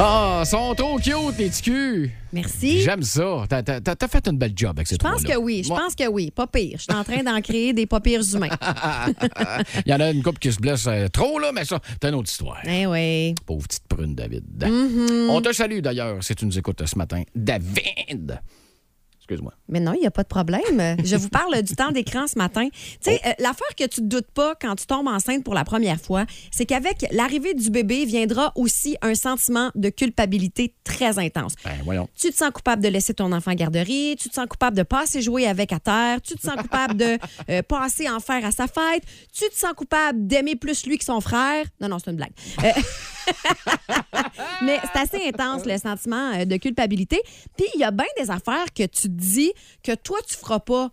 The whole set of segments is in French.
Ah, sont trop cute, les petits culs. Merci. J'aime ça. T'as- fait une belle job avec ces Je pense que oui, je pense que oui. Pas pire. Je suis en train d'en créer des pas pires humains. Il y en a une couple qui se blesse euh, trop, là, mais ça, c'est une autre histoire. Eh oui. Pauvre petite prune, David. Mm-hmm. On te salue d'ailleurs si tu nous écoutes ce matin. David! Excuse-moi. Mais non, il n'y a pas de problème. Je vous parle du temps d'écran ce matin. Tu sais, euh, l'affaire que tu ne doutes pas quand tu tombes enceinte pour la première fois, c'est qu'avec l'arrivée du bébé viendra aussi un sentiment de culpabilité très intense. Ben, voyons. Tu te sens coupable de laisser ton enfant en garderie, tu te sens coupable de pas assez jouer avec à terre, tu te sens coupable de euh, pas assez en faire à sa fête, tu te sens coupable d'aimer plus lui que son frère. Non, non, c'est une blague. Euh, Mais c'est assez intense, le sentiment euh, de culpabilité. Puis il y a bien des affaires que tu dis que toi, tu feras pas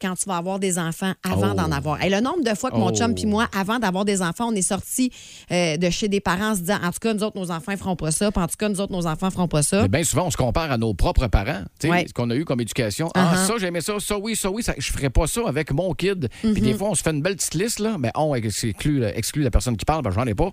quand tu vas avoir des enfants avant Oh. d'en avoir. Et le nombre de fois que mon Oh. chum puis moi, avant d'avoir des enfants, on est sortis euh, de chez des parents en se disant en tout cas, nous autres, nos enfants ne feront pas ça, puis en tout cas, nous autres, nos enfants ne feront pas ça. Mais bien souvent, on se compare à nos propres parents. Tu sais, Ouais. Ce qu'on a eu comme éducation. Ah, Uh-huh. ça, j'aimais ça. Ça, oui, ça, oui. Ça, je ferais pas ça avec mon kid. Puis Mm-hmm. des fois, on se fait une belle petite liste, là. Mais on exclut, exclut la personne qui parle, ben, j'en ai pas.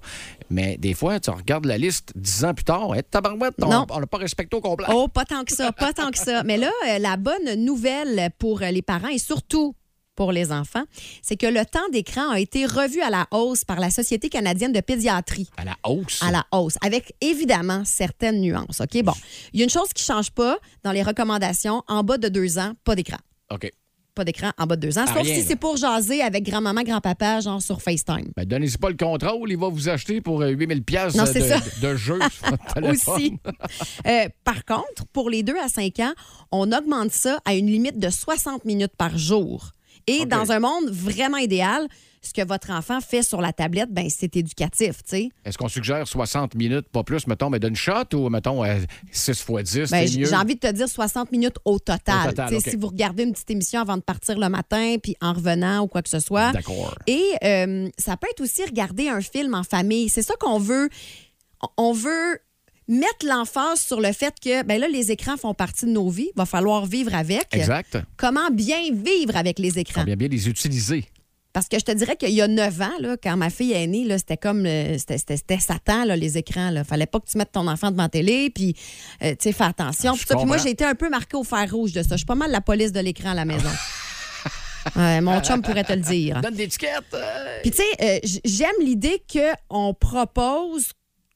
Mais des fois, tu regardes la liste dix ans plus tard. Hey, tabarouette, on l'a pas respecté au complet. Oh, pas tant que ça, pas tant que ça. Mais là, euh, la bonne nouvelle pour euh, les parents et surtout pour les enfants, c'est que le temps d'écran a été revu à la hausse par la Société canadienne de pédiatrie. À la hausse? À la hausse, avec évidemment certaines nuances. OK, bon. Il y a une chose qui ne change pas dans les recommandations en bas de deux ans, pas d'écran. OK. Pas d'écran en bas de deux ans, Ah, sauf rien, si là. c'est pour jaser avec grand-maman, grand-papa, genre sur FaceTime. Ben, donnez-y pas le contrôle. Il va vous acheter pour euh, 8000 pièces Non, de, sur votre téléphone. aussi. Euh, par contre, pour les 2 à 5 ans, on augmente ça à une limite de 60 minutes par jour. Et dans un monde vraiment idéal, ce que votre enfant fait sur la tablette, ben c'est éducatif, tu sais. Est-ce qu'on suggère 60 minutes, pas plus, mettons, mais d'une shot ou, mettons, euh, 6 x 10, Ben? J'ai envie de te dire 60 minutes au total. Au. Si vous regardez une petite émission avant de partir le matin, puis en revenant ou quoi que ce soit. D'accord. Et euh, ça peut être aussi regarder un film en famille. C'est ça qu'on veut. On veut mettre l'emphase sur le fait que ben là, les écrans font partie de nos vies. Il va falloir vivre avec. Exact. Comment bien vivre avec les écrans? Bien, bien les utiliser. Parce que je te dirais qu'il y a 9 ans, là, quand ma fille est née, c'était comme euh, c'était, Satan, là, les écrans. Là. Fallait pas que tu mettes ton enfant devant la télé, puis euh, tu sais, fais attention. Je Puis moi, j'ai été un peu marquée au fer rouge de ça. Je suis pas mal la police de l'écran à la maison. Ouais, mon chum pourrait te le dire. Donne des étiquettes. euh, Puis tu sais, euh, j'aime l'idée qu'on propose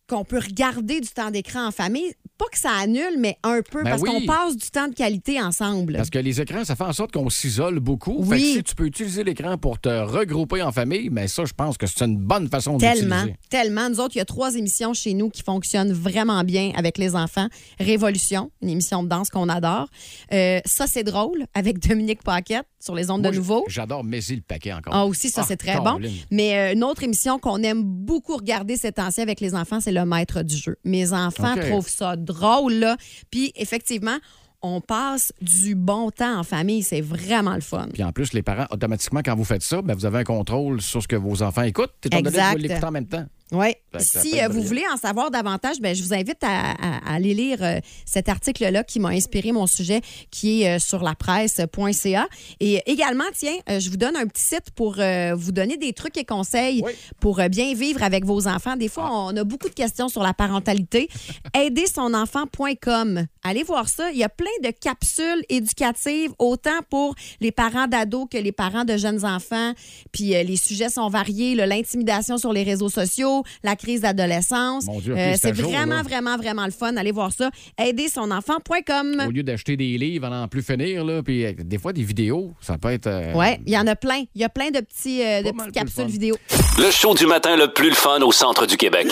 qu'on peut regarder du temps d'écran en famille. Pas que ça annule, mais un peu, Ben parce oui. qu'on passe du temps de qualité ensemble. Parce que les écrans, ça fait en sorte qu'on s'isole beaucoup. Oui. Fait que si tu peux utiliser l'écran pour te regrouper en famille, mais ça, je pense que c'est une bonne façon Tellement, d'utiliser. tellement. Nous autres, il y a trois émissions chez nous qui fonctionnent vraiment bien avec les enfants. Révolution, une émission de danse qu'on adore. Euh, ça, c'est drôle, avec Dominique Paquette sur les ondes Moi, de nouveau. J'adore Maisy le paquet encore. Ah, aussi, ça, Ah, c'est très bon. Mais euh, une autre émission qu'on aime beaucoup regarder ces temps-ci avec les enfants, c'est Le Maître du jeu. Mes enfants trouvent ça drôle, là. Puis, effectivement, on passe du bon temps en famille. C'est vraiment le fun. Puis en plus, les parents, automatiquement, quand vous faites ça, ben, vous avez un contrôle sur ce que vos enfants écoutent, étant donné que vous l'écoutez en même temps. Oui. Si euh, vous voulez en savoir davantage, ben, je vous invite à, à- à aller lire euh, cet article-là qui m'a inspiré mon sujet, qui est euh, sur la presse.ca. Et également, tiens, je vous donne un petit site pour vous donner des trucs et conseils Oui. pour bien vivre avec vos enfants. Des fois, on a beaucoup de questions sur la parentalité. Aidersonenfant.com. Allez voir ça. Il y a plein de capsules éducatives, autant pour les parents d'ados que les parents de jeunes enfants. Puis les sujets sont variés. L'intimidation sur les réseaux sociaux, la crise d'adolescence. Euh, c'est jour, vraiment, là. vraiment, vraiment le fun. Allez voir ça. Aidersonenfant.com. Au lieu d'acheter des livres à n'en plus finir, là, puis euh, des fois, des vidéos, ça peut être... euh, Ouais, il y en a plein. Il y a plein de, petits, euh, de petites capsules fun. vidéo. Le show du matin le plus le fun au centre du Québec.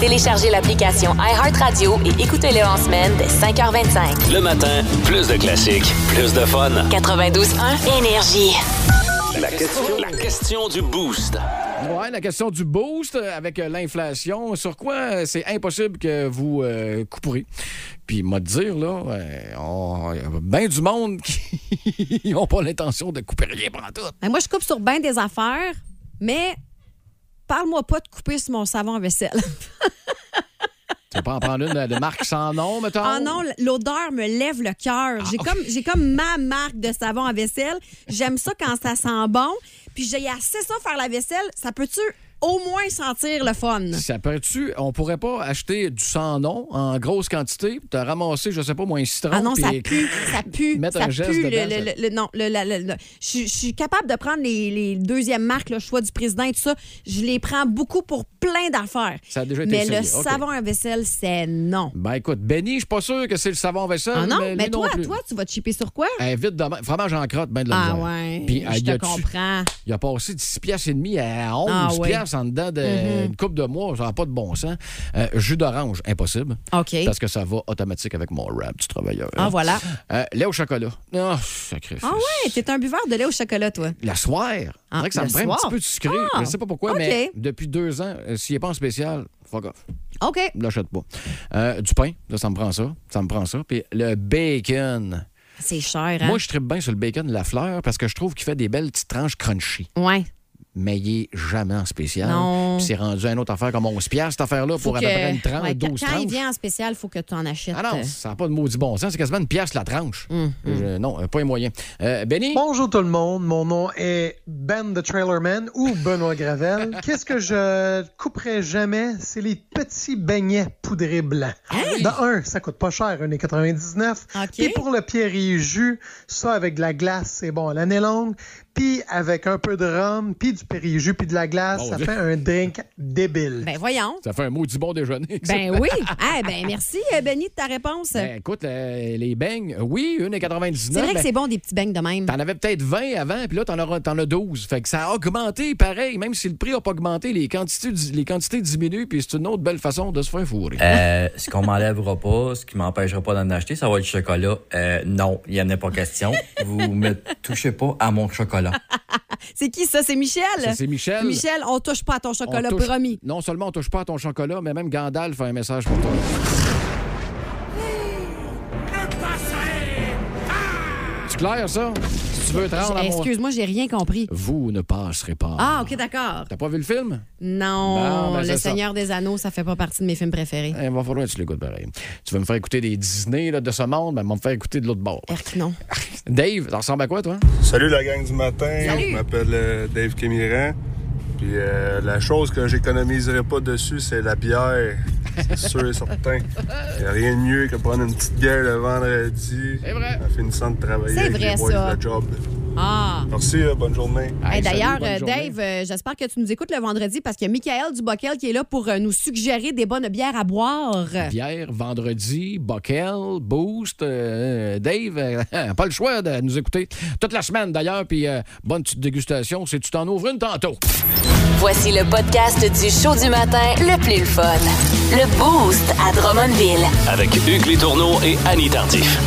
Téléchargez l'application iHeartRadio et écoutez-le en semaine dès 5h25. Le matin, plus de classiques, plus de fun. 92.1 Énergie. La question, la question du boost. Ouais, la question du boost avec euh, l'inflation. Sur quoi euh, c'est impossible que vous euh, couperez. Puis, moi, dire, là, euh, il y a bien du monde qui n'ont pas l'intention de couper rien pendant tout. Ben, moi, je coupe sur bien des affaires, mais parle-moi pas de couper sur mon savon à vaisselle. Tu vas pas en prendre une de, marque sans nom, mettons? Ah non, l'odeur me lève le cœur. J'ai comme j'ai comme ma marque de savon à vaisselle. J'aime ça quand ça sent bon. Puis j'ai assez ça faire la vaisselle, ça peut-tu au moins sentir le fun? Ça peut-tu, on pourrait pas acheter du sans nom en grosse quantité, te ramasser, je sais pas, moi, un citron. Ah non, ça pue, ça pue, Mettre ça un geste pue. dedans, le- ça- le- le- non, le- le- le- le- je suis capable de prendre les, les deuxièmes marques, le choix du président et tout ça. Je les prends beaucoup pour plein d'affaires. Ça a déjà été Mais le savon à vaisselle, c'est non. Ben écoute, Benny, je suis pas sûr que c'est le savon à vaisselle. Ah non, mais, toi, non toi, tu vas te chipper sur quoi? Eh, vite demain. Vraiment, j'en crotte bien de la Ah misère. ouais, Puis, je y te comprends. Il a passé de 6 piastres et demi à 11 Ah ouais. En dedans d'une coupe de mois. Ça n'a pas de bon sens. Euh, jus d'orange, impossible. OK. Parce que ça va automatique avec mon rap du travailleur. Ah, hein. voilà. Euh, lait au chocolat. Oh, sacrifice. Ah ouais, t'es un buveur de lait au chocolat, toi. La soir. Ah, c'est vrai que ça me prend un petit peu de sucré. Ah, Je ne sais pas pourquoi, mais depuis deux ans, euh, s'il n'est pas en spécial, fuck off. OK. Je l'achète pas. Euh, du pain, là, ça me prend ça. Ça me prend ça. Puis le bacon. C'est cher, hein? Moi, je tripe bien sur le bacon de la fleur parce que je trouve qu'il fait des belles petites tranches crunchy. Ouais. Mais il est jamais en spécial. Non. C'est rendu à une autre affaire comme 11 piastres, cette affaire-là, pour à que- peu près une tranche, ouais, 12 quand tranches. il vient en spécial, il faut que tu en achètes. Ah non, euh, ça n'a pas de maudit bon sens. C'est quasiment une pièce la tranche. Hum, Je- non, euh, pas les moyens. Euh, Benny? Bonjour tout le monde, mon nom est Ben the Trailerman ou Benoît Gravel. Qu'est-ce que je couperai jamais? C'est les petits beignets poudrés blancs. De un, ça coûte pas cher, 1,99. OK. Puis pour le Pierre jus, ça avec de la glace, c'est bon à l'année longue. Puis avec un peu de rhum, puis du Perrier jus, puis de la glace, Bon ça Dieu. fait un drink débile. Ben voyons. Ça fait un maudit bon déjeuner. ça. Ben oui. Ah, ben merci, euh, Benny, de ta réponse. Ben, écoute, euh, les beignes, oui, 1,99. c'est vrai que ben, c'est bon des petits beignes de même. T'en avais peut-être 20 avant, puis là, t'en, t'en as 12. Fait que ça a augmenté pareil, même si le prix n'a pas augmenté, les quantités, les quantités diminuent, puis c'est une autre belle façon de se faire fourrer. Euh, ce qu'on m'enlèvera pas, ce qui m'empêchera pas d'en acheter, ça va être du chocolat. Euh, non, il n'y en a pas question. Vous me touchez pas à mon chocolat. C'est qui ça? C'est Michel? C'est Michel. Michel, on touche pas à ton On chocolat, touche- promis. Non seulement on touche pas à ton chocolat, mais même Gandalf fait un message pour toi. Clair, ça? Si tu veux te rendre à mon... Excuse-moi, j'ai rien compris. Vous ne passerez pas. Ah, OK, d'accord. T'as pas vu le film? Non, Bon, ben, Le ça. Seigneur des Anneaux, ça fait pas partie de mes films préférés. Il va falloir que tu l'écoutes pareil. Tu veux me faire écouter des Disney là, de ce monde, ben, on va me faire écouter de l'autre bord. Erk, non. Dave, ça ressemble à quoi, toi? Salut la gang du matin, Salut. je m'appelle euh, Dave Kémiran. Puis euh, la chose que j'économiserai pas dessus, c'est la bière. C'est sûr et certain. Il n'y a rien de mieux que prendre une petite bière le vendredi. C'est vrai. En finissant de travailler C'est avec vrai, les boys ça. de job. Ah. Merci, euh, bonne journée. Hey, D'ailleurs, euh. Dave, euh, j'espère que tu nous écoutes le vendredi parce qu'il y a Michael Dubockel qui est là pour euh, nous suggérer des bonnes bières à boire. Bière, vendredi, Bockel, Boost. euh, Dave, euh, pas le choix de nous écouter toute la semaine d'ailleurs. Puis euh, bonne petite dégustation si tu t'en ouvres une tantôt. Voici le podcast du show du matin le plus le fun. Le Boost à Drummondville. Avec Hugues Létourneau et Annie Tardif.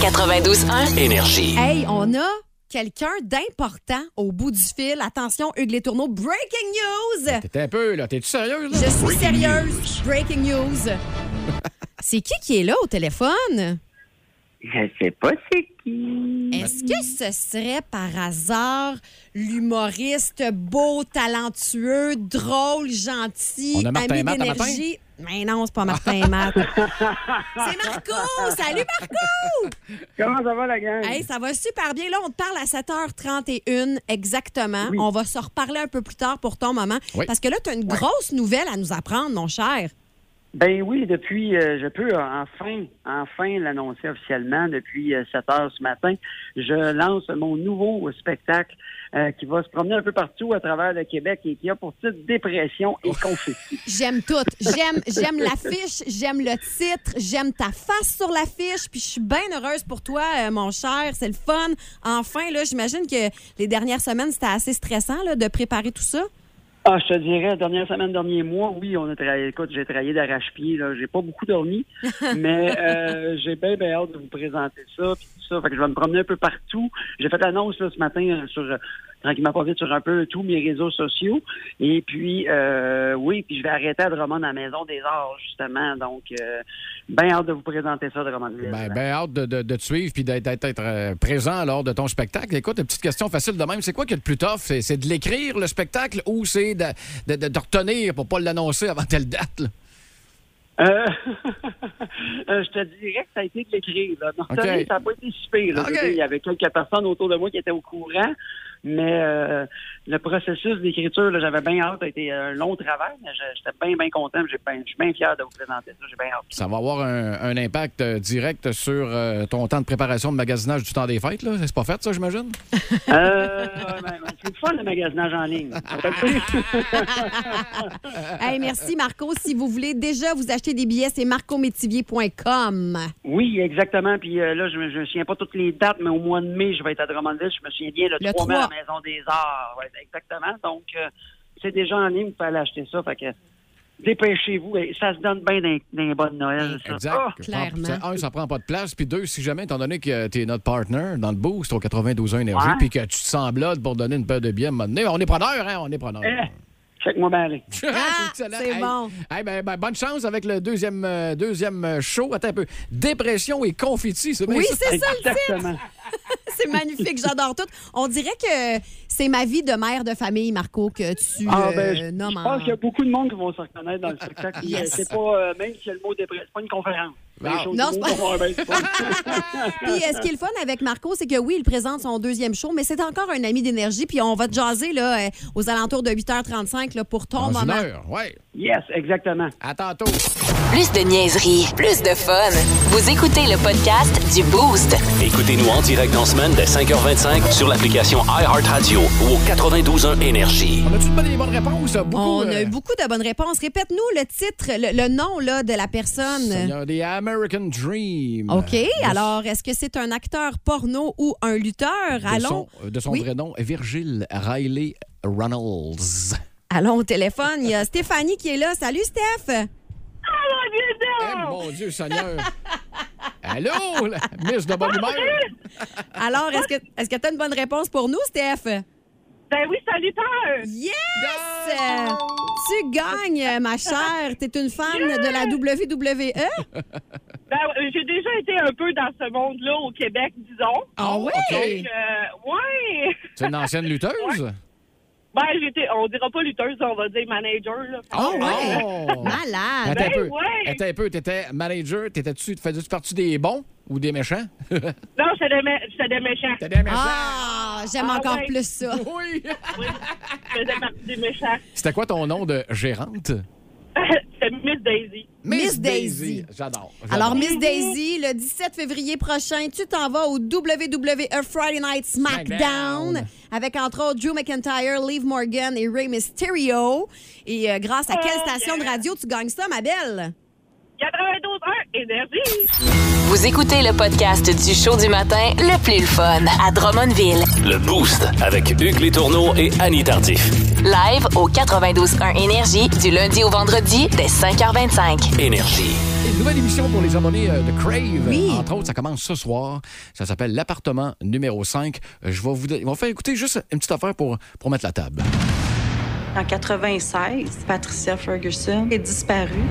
92.1. Énergie. Hey, on a quelqu'un d'important au bout du fil. Attention, Hugues Les Tourneaux, breaking news! T'es un peu, là. T'es-tu sérieuse, là? Je suis sérieuse. Breaking news. C'est qui qui est là au téléphone? Je sais pas c'est qui. Est-ce que ce serait par hasard l'humoriste beau, talentueux, drôle, gentil, On a Martin ami Matt à matin? d'énergie? Mais non, c'est pas Martin et Matt. c'est Marco! Salut Marco! Comment ça va la gang? Hey, ça va super bien. Là, on te parle à 7h31 exactement. Oui. On va se reparler un peu plus tard pour ton moment. Oui. Parce que là, tu as une grosse nouvelle à nous apprendre, mon cher. Ben oui, depuis, euh, je peux euh, enfin, enfin l'annoncer officiellement depuis euh, 7 heures ce matin. Je lance mon nouveau spectacle euh, qui va se promener un peu partout à travers le Québec et qui a pour titre Dépression et confetti. J'aime tout. J'aime, j'aime l'affiche, j'aime le titre, j'aime ta face sur l'affiche, puis je suis bien heureuse pour toi, euh, mon cher. C'est le fun. Enfin, là, j'imagine que les dernières semaines, c'était assez stressant là, de préparer tout ça. Ah, je te dirais, dernière semaine, dernier mois, oui, on a travaillé. Écoute, j'ai travaillé d'arrache-pied, là. J'ai pas beaucoup dormi, mais euh, j'ai bien, bien hâte de vous présenter ça, puis tout ça. Fait que je vais me promener un peu partout. J'ai fait l'annonce, là, ce matin, euh, sur, euh, tranquillement pas vite, sur un peu tous mes réseaux sociaux. Et puis, euh, oui, puis je vais arrêter à Drummond, à la Maison des Arts, justement. Donc, euh, bien hâte de vous présenter ça, Drummondville. Ben, ben hâte de, de- de te suivre puis d'être euh, présent lors de ton spectacle. Écoute, une petite question facile de même. C'est quoi qui est le plus tough? C'est, de l'écrire, le spectacle, ou c'est de, retenir pour pas l'annoncer avant telle date? là? Euh, je te dirais que ça a été de l'écrire. Ça n'a pas été si pire, là. Je veux OK. dire, Il y avait quelques personnes autour de moi qui étaient au courant, mais euh, le processus d'écriture, j'avais bien hâte. Ça a été un long travail, mais j'étais bien, bien content. J'ai bien- Je suis bien fier de vous présenter ça. J'ai bien hâte. Ça va avoir un, un impact euh, direct sur euh, ton temps de préparation de magasinage du temps des fêtes. Là? C'est pas fait, ça, j'imagine? Euh, ben, c'est le fun, le magasinage en ligne. Hey, merci, Marco. Si vous voulez déjà vous acheter des billets, c'est marcométivier.com. Oui, exactement. Puis euh, là, je me, je me souviens pas toutes les dates, mais au mois de mai, je vais être à Drummondville. Je me souviens bien le, Le 3 mai à la 3. Maison des Arts. Ouais, exactement. Donc, euh, c'est déjà en ligne, vous pouvez aller acheter ça. Fait que dépêchez-vous. Ça se donne bien les bonnes Noël, ça. Exact. Ah! clairement. Ça- Un, ça prend pas de place. Puis deux, si jamais, étant donné que tu es notre partner dans le boost au 92 Énergie, puis que tu te sens là pour donner une paire de billets on est preneur, hein? On est preneur. Eh, check-moi bien aller. Ah, excellent. c'est Hey. bon. Hey, ben, ben, bonne chance avec le deuxième, euh, deuxième show. Attends un peu. Dépression et confetti, c'est bien Oui, ça? c'est ça le titre. C'est magnifique, j'adore tout. On dirait que c'est ma vie de mère de famille, Marco, que tu Ah, euh, ben, je, nommes je en- pense qu'il y a beaucoup de monde qui vont se reconnaître dans le spectacle. Yes. euh, C'est pas, euh, même si le mot dépression, c'est pas une conférence. Non. C'est pas-. Puis euh, ce qui est le fun avec Marco, c'est que oui, il présente son deuxième show, mais c'est encore un ami d'énergie. Puis on va te jaser là, euh, aux alentours de 8h35 là, pour ton Dans une moment. heure, ouais. Yes, exactement. À tantôt. Plus de niaiserie, plus de fun. Vous écoutez le podcast du Boost. Écoutez-nous en direct en semaine dès 5h25 sur l'application iHeartRadio ou au 92.1 Énergie. On a-tu pas des bonnes réponses? Beaucoup, On a euh, eu beaucoup de bonnes réponses. Répète-nous le titre, le, le nom là, de la personne. Seigneur des American Dream. OK. De- Alors, est-ce que c'est un acteur porno ou un lutteur? De Allons, son, de son Oui. vrai nom, Virgil Riley Reynolds. allons au téléphone. Il y a Stéphanie qui est là. Salut, Steph. Eh, mon Dieu, Seigneur. Allô, la Miss de bonne humeur? Alors, est-ce que est-ce que tu as une bonne réponse pour nous, Steph? Ben oui, salutaire! Yes! Tu gagnes, ma chère. Tu es une fan de la WWE? Ben, euh, j'ai déjà été un peu dans ce monde-là au Québec, disons. Ah ouais? OK. Donc, euh, ouais! C'est une ancienne lutteuse? Ben, j'étais, on dira pas lutteuse, on va dire manager, là. Oh, ouais? Oh! Malade. Attends un Ben peu. ouais. Attends un peu. T'étais manager. T'étais-tu, faisais-tu partie des bons ou des méchants? Non, c'est des, mé- c'est des méchants. T'étais des méchants. Ah, j'aime Ah encore ouais. plus ça. Oui. Oui, je faisais partie des méchants. C'était quoi ton nom de gérante? Miss Daisy. Miss Daisy. J'adore. j'adore. Alors, Miss Daisy, le 17 février prochain, tu t'en vas au WWE Friday Night SmackDown avec entre autres Drew McIntyre, Liv Morgan et Rey Mysterio. Et euh, grâce à quelle Oh, station de radio tu gagnes ça, ma belle? 92 heures, énergie! Vous écoutez le podcast du show du matin le plus le fun à Drummondville. Le Boost avec Hugues Létourneau et Annie Tardif. Live au 92.1 Énergie du lundi au vendredi dès 5h25. Énergie. Une nouvelle émission pour les abonnés euh, de Crave. Oui. Entre autres, ça commence ce soir. Ça s'appelle l'appartement numéro 5. Euh, Je vais vous, on va faire écouter juste une petite affaire pour, pour mettre la table. En 96, Patricia Ferguson est disparue.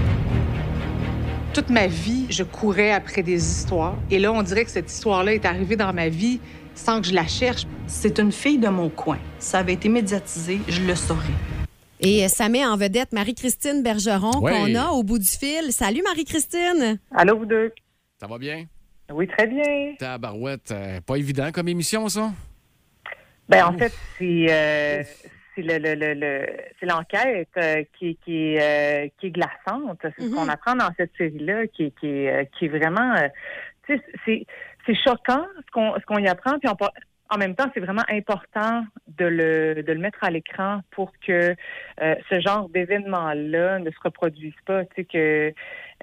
Toute ma vie, je courais après des histoires. Et là, on dirait que cette histoire-là est arrivée dans ma vie sans que je la cherche. C'est une fille de mon coin. Ça avait été médiatisé, je le saurais. Et euh, ça met en vedette Marie-Christine Bergeron Oui. qu'on a au bout du fil. Salut Marie-Christine. Allô, vous deux? Ça va bien? Oui, très bien. Tabarouette, euh, pas évident comme émission, ça? Ben, en fait, c'est euh, c'est le, le, le, le- c'est l'enquête euh, qui, qui, est, euh, qui est glaçante. C'est ce qu'on apprend dans cette série-là, qui, qui, est, euh, qui est vraiment... euh, tu sais, c'est c'est choquant ce qu'on ce qu'on y apprend, puis on en même temps, c'est vraiment important de le, de le mettre à l'écran pour que euh, ce genre d'événement-là ne se reproduise pas. Tu sais, que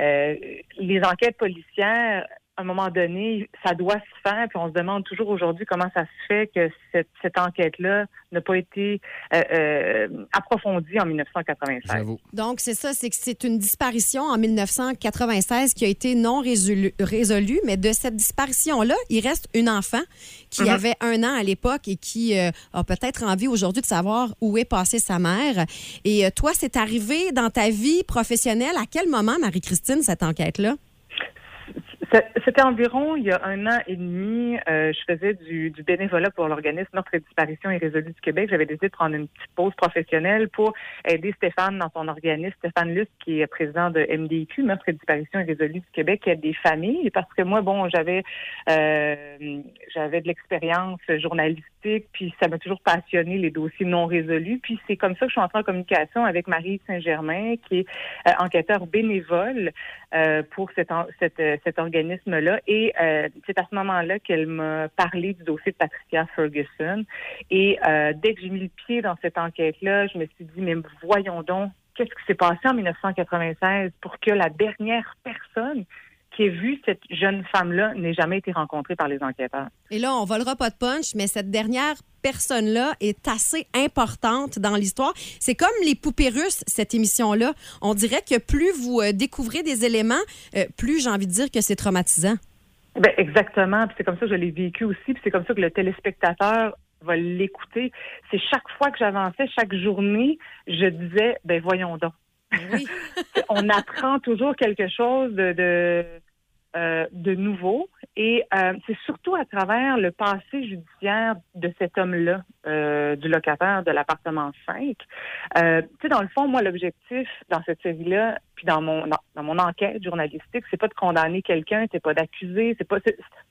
euh, les enquêtes policières à un moment donné, ça doit se faire. Puis on se demande toujours aujourd'hui comment ça se fait que cette, cette enquête-là n'a pas été euh, euh, approfondie en 1996. J'avoue. Donc, c'est ça, c'est que c'est une disparition en 1996 qui a été non résolu- résolue, mais de cette disparition-là, il reste une enfant qui Mhm. avait un an à l'époque et qui euh, a peut-être envie aujourd'hui de savoir où est passée sa mère. Et euh, toi, c'est arrivé dans ta vie professionnelle. À quel moment, Marie-Christine, cette enquête-là? C'était environ il y a un an et demi. euh, je faisais du, du bénévolat pour l'organisme Notre Disparition Irrésolue du Québec. J'avais décidé de prendre une petite pause professionnelle pour aider Stéphane dans son organisme. Stéphane Luce, qui est président de MDIQ, Notre Disparition Irrésolue du Québec, qui aide des familles. Parce que moi, bon, j'avais euh, j'avais de l'expérience journalistique, puis ça m'a toujours passionné les dossiers non résolus. Puis c'est comme ça que je suis entrée en communication avec Marie Saint-Germain, qui est euh, enquêteur bénévole euh, pour cet, en- cet, euh, cet Et euh, c'est à ce moment-là qu'elle m'a parlé du dossier de Patricia Ferguson. Et euh, dès que j'ai mis le pied dans cette enquête-là, je me suis dit, mais voyons donc, qu'est-ce qui s'est passé en 1996 pour que la dernière personne qui ait vu cette jeune femme-là n'ait jamais été rencontrée par les enquêteurs? Et là, on volera pas de punch, mais cette dernière personne-là est assez importante dans l'histoire. C'est comme les poupées russes, cette émission-là. On dirait que plus vous euh, découvrez des éléments, euh, plus j'ai envie de dire que c'est traumatisant. Ben, exactement. Puis c'est comme ça que je l'ai vécu aussi. Puis c'est comme ça que le téléspectateur va l'écouter. C'est chaque fois que j'avançais, chaque journée, je disais, ben voyons donc. On apprend toujours quelque chose de, de, euh, de nouveau. Et euh, c'est surtout à travers le passé judiciaire de cet homme-là, euh, du locataire de l'appartement 5. Euh, tu sais, dans le fond, moi, l'objectif dans cette série-là, puis dans mon dans, mon enquête journalistique, c'est pas de condamner quelqu'un, c'est pas d'accuser, c'est pas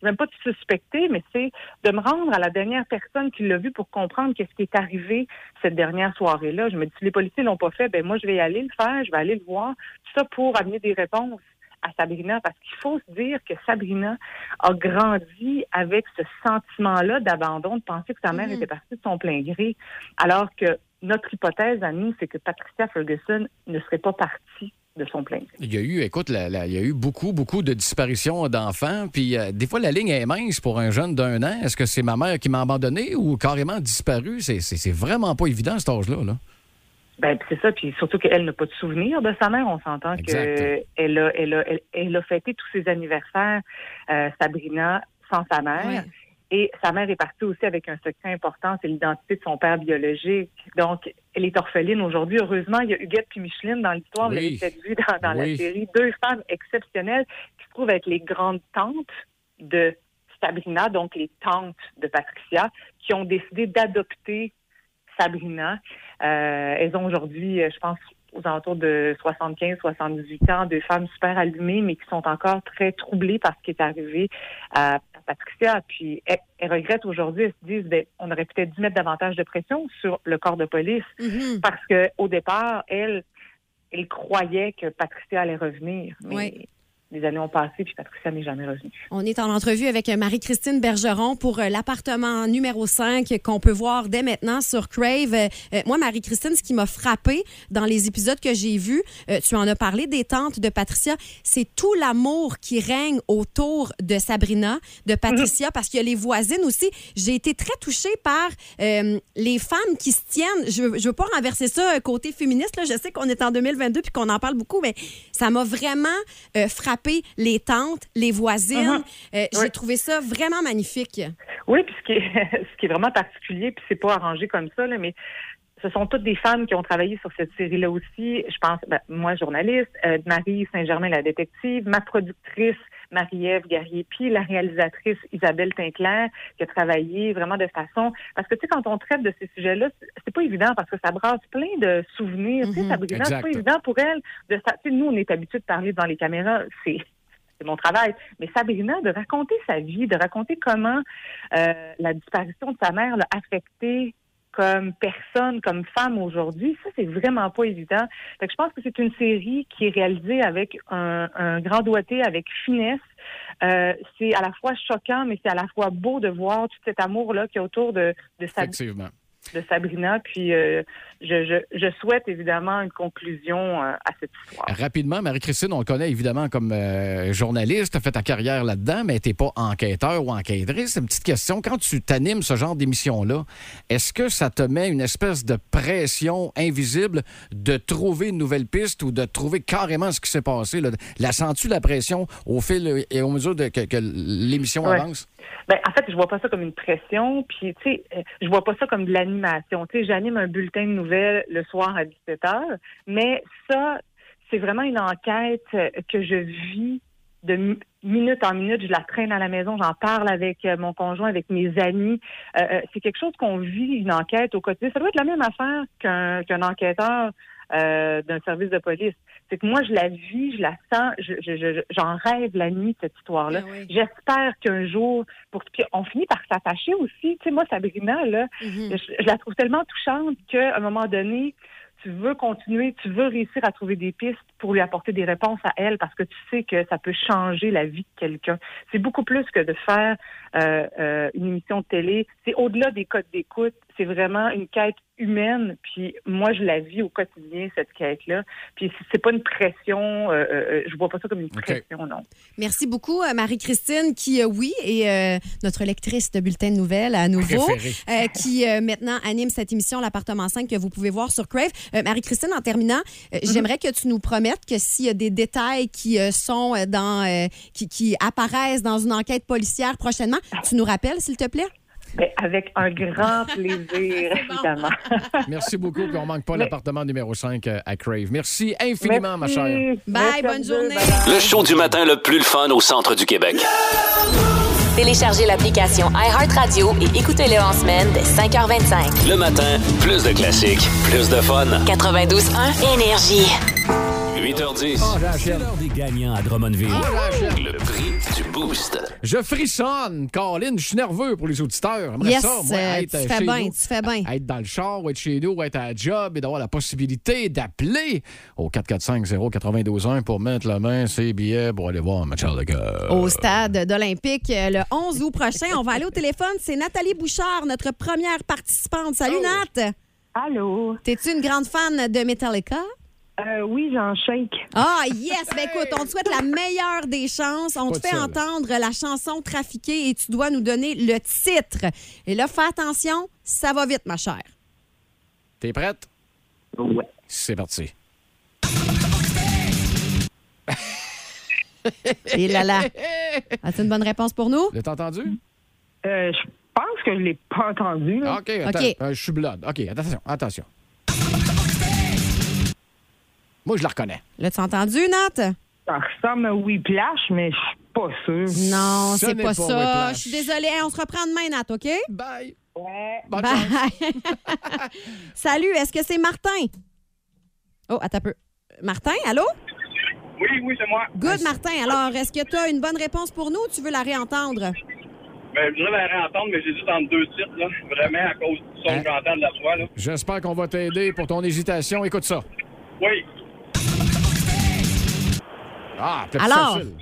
même pas de suspecter, mais c'est de me rendre à la dernière personne qui l'a vu pour comprendre qu'est-ce qui est arrivé cette dernière soirée-là. Je me dis, si les policiers l'ont pas fait, ben moi, je vais y aller le faire, je vais aller le voir, tout ça pour amener des réponses à Sabrina, parce qu'il faut se dire que Sabrina a grandi avec ce sentiment-là d'abandon, de penser que sa mère Mhm. était partie de son plein gré, alors que notre hypothèse à nous, c'est que Patricia Ferguson ne serait pas partie de son plein gré. Il y a eu, écoute, la- la- il y a eu beaucoup, beaucoup de disparitions d'enfants. Puis euh, des fois, la ligne est mince pour un jeune d'un an. Est-ce que c'est ma mère qui m'a abandonné ou carrément disparu? C'est- C'est c'est vraiment pas évident, cet âge-là. Là. Ben, c'est ça, puis surtout qu'elle n'a pas de souvenir de sa mère. On s'entend qu'elle a, elle a, elle, elle a fêté tous ses anniversaires, euh, Sabrina, sans sa mère. Et sa mère est partie aussi avec un secret important, c'est l'identité de son père biologique. Donc, elle est orpheline aujourd'hui. Heureusement, il y a Huguette puis Micheline dans l'histoire. Vous l'avez peut-être vu dans, dans Oui. la série. Deux femmes exceptionnelles qui se trouvent être les grandes tantes de Sabrina, donc les tantes de Patricia, qui ont décidé d'adopter Sabrina. Euh, elles ont aujourd'hui, euh, je pense, aux alentours de 75-78 ans, deux femmes super allumées, mais qui sont encore très troublées par ce qui est arrivé à, Patricia. Puis elles, elles regrettent aujourd'hui, elles se disent, ben, on aurait peut-être dû mettre davantage de pression sur le corps de police, parce que au départ, elle, elle croyait que Patricia allait revenir, mais Oui. Les années ont passé, puis Patricia n'est jamais revenue. On est en entrevue avec Marie-Christine Bergeron pour euh, l'appartement numéro 5 qu'on peut voir dès maintenant sur Crave. Euh, euh, moi, Marie-Christine, ce qui m'a frappé dans les épisodes que j'ai vus, euh, tu en as parlé des tantes de Patricia, c'est tout l'amour qui règne autour de Sabrina, de Patricia, parce qu'il y a les voisines aussi. J'ai été très touchée par euh, les femmes qui se tiennent. Je je veux pas renverser ça côté féministe. Là. Je sais qu'on est en 2022 puis qu'on en parle beaucoup, mais ça m'a vraiment euh, les tantes, les voisines. Mhm. Euh, J'ai trouvé ça vraiment magnifique. Oui, puis ce qui est, ce qui est vraiment particulier, puis c'est pas arrangé comme ça, là, mais ce sont toutes des femmes qui ont travaillé sur cette série-là aussi. Je pense, ben, moi, journaliste, euh, Marie Saint-Germain, la détective, ma productrice, Marie-Ève Guerrier, puis la réalisatrice Isabelle Tinclair, qui a travaillé vraiment de façon... Parce que, tu sais, quand on traite de ces sujets-là, c'est- pas évident parce que ça brasse plein de souvenirs. Tu sais, Mhm. Sabrina, c'est pas évident pour elle de... Tu sais, nous, on est habitués de parler devant les caméras. C'est c'est mon travail. Mais Sabrina, de raconter sa vie, de raconter comment euh, la disparition de sa mère l'a affectée comme personne, comme femme aujourd'hui, ça, c'est vraiment pas évident. Fait que je pense que c'est une série qui est réalisée avec un, grand doigté, avec finesse. Euh, c'est à la fois choquant, mais c'est à la fois beau de voir tout cet amour-là qui est autour de, de sa Effectivement. De Sabrina. Puis euh, je, je, je souhaite évidemment une conclusion euh, à cette histoire. Rapidement, Marie-Christine, on le connaît évidemment comme euh, journaliste, tu as fait ta carrière là-dedans, mais tu pas enquêteur ou enquêtrice. Une petite question. Quand tu t'animes ce genre d'émission-là, est-ce que ça te met une espèce de pression invisible de trouver une nouvelle piste ou de trouver carrément ce qui s'est passé? là? La sens-tu la pression au fil et au mesure de, que, que l'émission Ouais. avance? Ben, en fait, je vois pas ça comme une pression, puis tu sais, euh, je vois pas ça comme de l'animation. Tu sais, j'anime un bulletin de nouvelles le soir à 17 h mais ça, c'est vraiment une enquête euh, que je vis de mi- minute en minute. Je la traîne à la maison, j'en parle avec euh, mon conjoint, avec mes amis. Euh, c'est quelque chose qu'on vit, une enquête au quotidien. Ça doit être la même affaire qu'un qu'un enquêteur euh, d'un service de police. C'est que moi, je la vis, je la sens, je- je- je- j'en rêve la nuit, cette histoire-là. J'espère qu'un jour, pour puis on finit par s'attacher aussi. Tu sais, moi, Sabrina, là, Mhm. je, je la trouve tellement touchante qu'à un moment donné, tu veux continuer, tu veux réussir à trouver des pistes pour lui apporter des réponses à elle parce que tu sais que ça peut changer la vie de quelqu'un. C'est beaucoup plus que de faire euh, euh, une émission de télé. C'est au-delà des codes d'écoute. C'est vraiment une quête humaine. Puis moi, je la vis au quotidien, cette quête-là. Puis c'est- pas une pression. euh, euh, je vois pas ça comme une pression, non. Merci beaucoup, euh, Marie-Christine, qui, euh, oui, est euh, notre lectrice de bulletin de nouvelles à nouveau, euh, qui euh, maintenant anime cette émission L'appartement 5 que vous pouvez voir sur Crave. Euh, Marie-Christine, en terminant, euh, j'aimerais que tu nous promettes que s'il y a des détails qui euh, sont euh, dans, euh, qui, qui apparaissent dans une enquête policière prochainement, tu nous rappelles, s'il te plaît? Ben, avec un grand plaisir, évidemment. Merci beaucoup, puis on manque pas l'appartement numéro 5 à Crave. Merci infiniment, ma chère. Bye, bonne journée. Le show du matin le plus le fun au centre du Québec. Téléchargez l'application iHeartRadio et écoutez-le en semaine dès 5h25. Le matin, plus de classiques, plus de fun. 92.1 Énergie. 8h10. C'est l'heure des gagnants à Drummondville. Le prix du Boost. Je frissonne, Colin, je suis nerveux pour les auditeurs. J'aimerais Yes, ça, moi, euh, être tu fais bien, nous, tu fais bien. Être dans le char, ou être chez nous, ou être à la job et d'avoir la possibilité d'appeler au 445-092-1 pour mettre la main sur les billets pour aller voir Metallica. Au stade d'Olympique euh, le 11 août prochain. On va aller au téléphone. C'est Nathalie Bouchard, notre première participante. Salut, Nat. Allô. T'es-tu une grande fan de Metallica? Euh, oui, j'en shake. Ah, yes! Ben écoute, on te souhaite la meilleure des chances. On Pas te fait entendre la chanson Trafiquée et tu dois nous donner le titre. Et là, fais attention, ça va vite, ma chère. T'es prête? Ouais. C'est parti. Et là là. As-tu une bonne réponse pour nous? L'as-tu entendu? Euh, je pense que je l'ai pas entendu. là. OK, attends. OK. Euh, je suis blood. OK, attention, attention. Moi, je la reconnais. L'as-tu entendu, Nat? Ça ressemble à Whiplash, mais je suis pas sûr. Non, Ce c'est n'est pas, pas ça. Whiplash. Je suis désolée. Hey, On se reprend demain, Nat, OK? Bye. Ouais. Bye. Salut, est-ce que c'est Martin? Oh, attends un peu. Martin, allô? Oui, oui, c'est moi. Good, Martin. Alors, est-ce que tu as une bonne réponse pour nous ou tu veux la réentendre? Ben, je voudrais la réentendre, mais j'hésite entre deux titres, là. Vraiment, à cause du son que j'entends de la voix, là. J'espère qu'on va t'aider pour ton hésitation. Écoute ça. Oui. Ah, peut-être Alors? facile.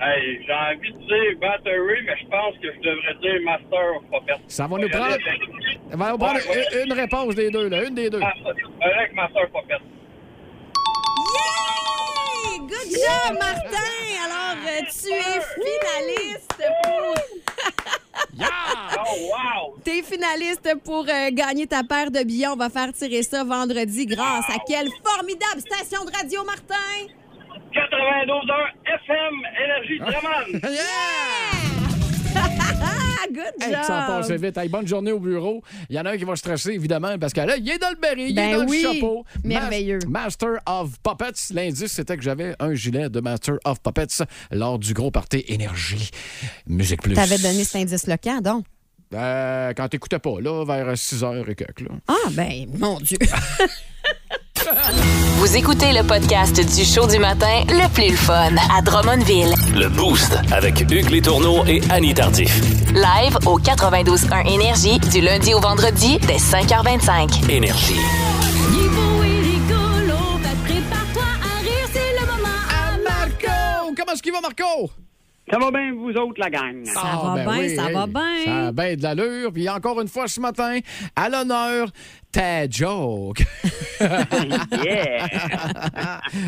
Hey, j'ai envie de dire Battery, mais je pense que je devrais dire Master of Puppets. Ça va nous prendre. avec- On va nous prendre Ouais, ouais. une, une réponse des deux, là. Une des deux. Avec Master of Puppets. Yay! Good job, Martin! Alors, euh, tu es finaliste pour... Oh, wow! T'es finaliste pour euh, gagner ta paire de billets. On va faire tirer ça vendredi grâce à quelle formidable station de radio, Martin! 92 heures FM Énergie Drummond. Good Hey, que ça job! passe vite. Hey, bonne journée au bureau. Il y en a un qui va stresser, évidemment, parce que là, il est dans le béret, il Ben est dans oui, le chapeau. merveilleux. Mas- Master of Puppets. L'indice, c'était que j'avais un gilet de Master of Puppets lors du gros party Énergie. Musique Plus. T'avais donné cet indice-là quand, donc? Euh, quand t'écoutais pas, là, vers 6 h et quelques, là. Ah, ben, mon Dieu! Vous écoutez le podcast du show du matin le plus le fun à Drummondville. Le Boost avec Hugues Létourneau et Annie Tardif. Live au 92.1 Énergie du lundi au vendredi dès 5h25. Énergie. Marco! Comment est-ce qu'il va, Marco? Ça va bien, vous autres, la gang? Ça va bien, ça va bien. ben Ça a bien de l'allure. Puis encore une fois ce matin, à l'honneur, ta joke. Yeah!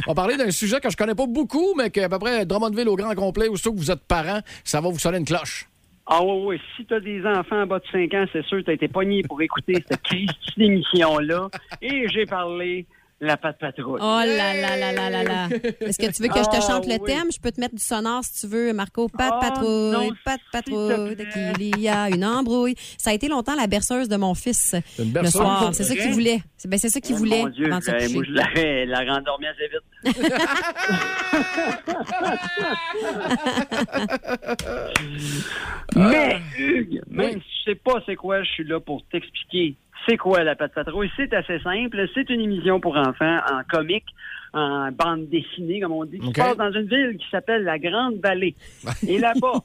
On va parler d'un sujet que je connais pas beaucoup, mais qu'à peu près Drummondville au grand complet, aussitôt que vous êtes parent, ça va vous sonner une cloche. Ah oui, oui. Si t'as des enfants en bas de 5 ans, c'est sûr que t'as été pogné pour écouter cette Christie d'émission-là. Et j'ai parlé la patte patrouille. Oh là là là là là là. Est-ce que tu veux que je te Ah, chante le oui. thème? Je peux te mettre du sonore si tu veux, Marco. Pas de Ah, patrouille, non, patrouille, qu'il y a une embrouille. Ça a été longtemps la berceuse de mon fils Une le soir. C'est ça qu'il voulait. C'est ben, c'est ça qu'il Oh, voulait Mon Dieu, avant de se coucher. moi, je l'aurais la rendormi assez vite. Mais, Hugues, même si tu sais pas c'est quoi, je suis là pour t'expliquer c'est quoi la patte patrouille? C'est assez simple. C'est une émission pour enfants en comique, en bande dessinée, comme on dit, qui se passe dans une ville qui s'appelle la Grande Vallée. Et là-bas,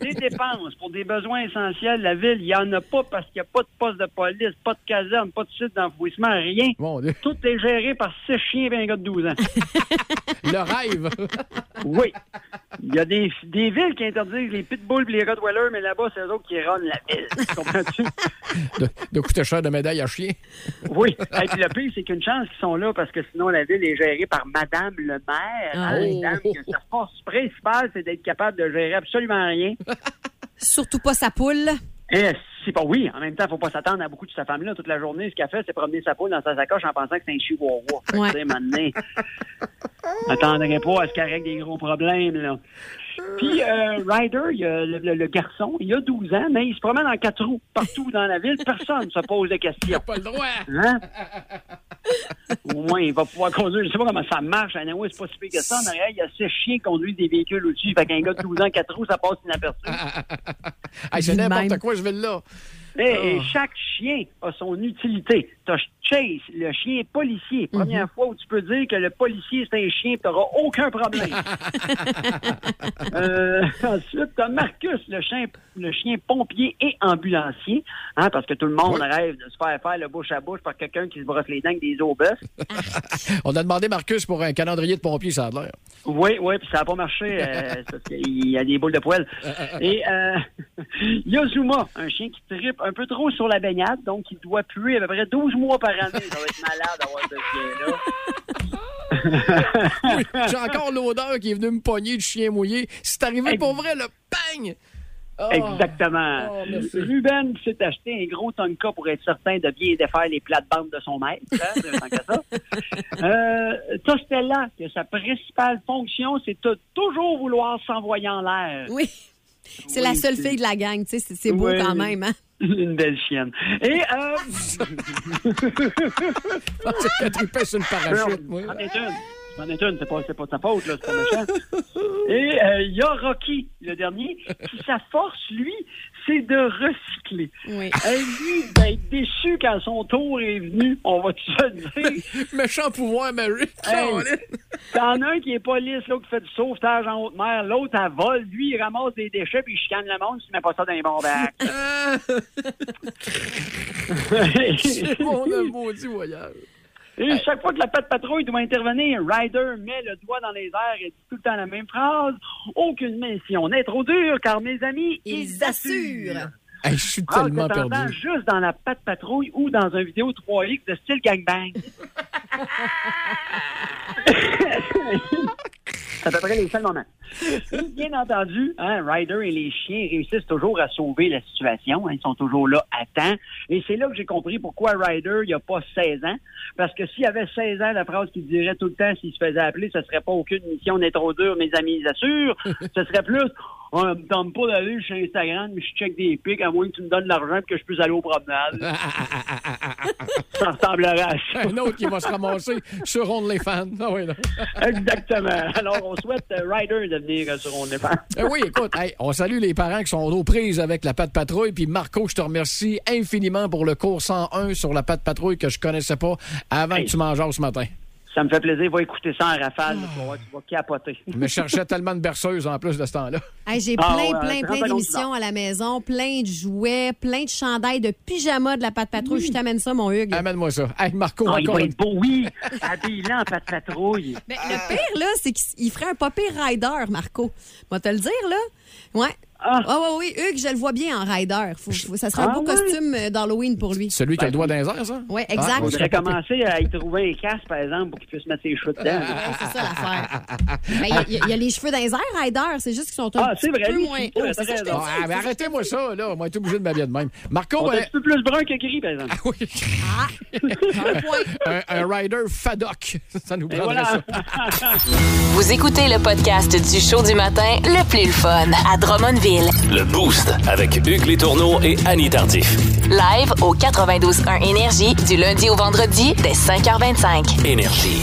des dépenses pour des besoins essentiels, la ville, il n'y en a pas parce qu'il n'y a pas de poste de police, pas de caserne, pas de site d'enfouissement, rien. Tout est géré par six chiens et un gars de 12 ans. Le rêve. Oui. Il y a des, des villes qui interdisent les pitbulls et les rottweilers, mais là-bas, c'est eux autres qui run la ville. Comprends-tu? De, de coûter cher de médaille à chien. Oui. Et puis le pire, c'est qu'une chance qu'ils sont là parce que sinon, la ville est gérée par Madame le maire. Ah hein, dame que sa force principale, c'est d'être capable de gérer absolument rien. Surtout pas sa poule. Et c'est pas oui, en même temps, faut pas s'attendre à beaucoup de sa femme-là toute la journée. Ce qu'elle fait, c'est promener sa poule dans sa sacoche en pensant que c'est un chihuahua. Ouais. tu sais, maintenant, attendrait pas à ce qu'elle règle des gros problèmes, là. Puis, euh, Ryder, il a le, le- le garçon, il a 12 ans, mais il se promène en quatre roues partout dans la ville. Personne ne se pose des questions. Pas le droit. Hein? Au moins, il va pouvoir conduire. Je sais pas comment ça marche. Anyway, c'est pas si pire que ça. En arrière, il y a six chiens qui conduisent des véhicules au-dessus. Fait qu'un gars de 12 ans, quatre roues, ça passe inaperçu. Hey, c'est de n'importe quoi, je vais là. Et, Oh. et chaque chien a son utilité. T'as Chase, le chien policier. Première Mhm. fois où tu peux dire que le policier, c'est un chien, tu n'auras aucun problème. Euh, ensuite, t'as Marcus, le chien, le chien pompier et ambulancier. Hein, parce que tout le monde rêve de se faire faire le bouche à bouche par quelqu'un qui se brosse les dents avec des bœufs. On a demandé Marcus pour un calendrier de pompiers, ça a l'air. Oui, oui, puis ça n'a pas marché. euh, parce qu'il y a des boules de poêle. Et euh, il y a Zuma, un chien qui tripe un peu trop sur la baignade, donc il doit puer à peu près 12 mois par année. Ça va être malade d'avoir ce chien-là. Oui, J'ai encore l'odeur qui est venue me pogner du chien mouillé. C'est arrivé pour vrai, le bang! Oh. Exactement. Oh, merci. Ruben s'est acheté un gros Tonka pour être certain de bien défaire les plates-bandes de son maître. Hein, ça. Euh, t'as Stella, que sa principale fonction, c'est de toujours vouloir s'envoyer en l'air. Oui. C'est Oui, la seule fille de la gang, tu sais, c'est beau Oui. quand même, hein? Une belle chienne. Et, euh... Elle tripait sur le parachute, moi. C'en est une. C'est pas, c'est pas sa faute, là, c'est pas méchant. Et euh, il y a Rocky, le dernier, qui sa force, lui, c'est de recycler. Oui. Et lui, d'être déçu quand son tour est venu, on va te le dire. Méchant pouvoir, Mary. Hey, T'en as un qui est pas lisse, l'autre qui fait du sauvetage en haute mer, l'autre, elle vole, lui, il ramasse des déchets puis il chicane le monde, tu mets pas ça dans les bons bacs. C'est mon maudit voyage. Et chaque fois que la patte patrouille doit intervenir, Ryder met le doigt dans les airs et dit tout le temps la même phrase. Aucune mission n'est trop dure, car mes amis, Ils assurent. Hey, je suis Ah, tellement perdu. juste dans la patte patrouille ou dans une vidéo 3X de style gangbang. C'est à peu près les seuls moments. Et bien entendu, hein, Ryder et les chiens réussissent toujours à sauver la situation. hein, ils sont toujours là à temps. Et c'est là que j'ai compris pourquoi Ryder, il a pas 16 ans. Parce que s'il avait 16 ans, la phrase qu'il dirait tout le temps s'il se faisait appeler, ce serait pas aucune mission n'est trop dure, mes amis, ils assurent. ce serait plus, on me tente pas d'aller chez Instagram, mais je check des pics, à moins que tu me donnes l'argent et que je puisse aller au promenade. ça ressemblerait à ça. Un autre qui va se ramasser sur OnlyFans. Ah oui. Exactement. Alors, on souhaite euh, Ryder de venir euh, sur OnlyFans. Eh oui, écoute, hey, on salue les parents qui sont aux prises avec la patte patrouille. Puis Marco, je te remercie infiniment pour le cours 101 sur la patte patrouille que je connaissais pas avant Hey. que tu manges ce matin. Ça me fait plaisir. Va écouter ça en rafale. là, tu vas voir, tu vas capoter. Je me cherchais tellement de berceuses en plus de ce temps-là. Hey, J'ai Ah plein, ouais, plein, plein d'émissions à la maison, plein de jouets, plein de chandails, de pyjamas de la patte patrouille. Je t'amène ça, mon Hugues. Amène-moi ça. Hey, Marco, Ah, il encore va une- être beau, oui. Habille-le en patte patrouille. Mais le pire, là, c'est qu'il ferait un pas pire rider, Marco. Va te le dire, là. Ouais. Ah, ouais, oui, Hugues, je le vois bien en rider. Faut- faut- ça serait un Ah, beau ouais? costume euh, d'Halloween pour lui. Celui qui a le doigt dans les airs, ça? Oui, Ah, exact. on faudrait pas pire. commencer à y trouver un casque, par exemple, pour qu'il puisse mettre ses cheveux dedans. Ouais, c'est ça l'affaire. Ben, Il y a- y, y les cheveux dans les airs, Ryder. C'est juste qu'ils sont un Ah, c'est petit vrai, peu lui, moins c'est hauts. Ah, dis. mais arrêtez-moi ça, là. On va être obligé de m'habiller de même. Marco, On est euh, un petit peu plus brun que gris, par exemple. oui. Un un, un rider Fadoc. Ça nous prendrait voilà. ça. Vous écoutez le podcast du show du matin le plus le fun à Drummondville. Le Boost avec Hugues Létourneau et Annie Tardif. Live au 92.1 Énergie du lundi au vendredi dès 5h25. Énergie.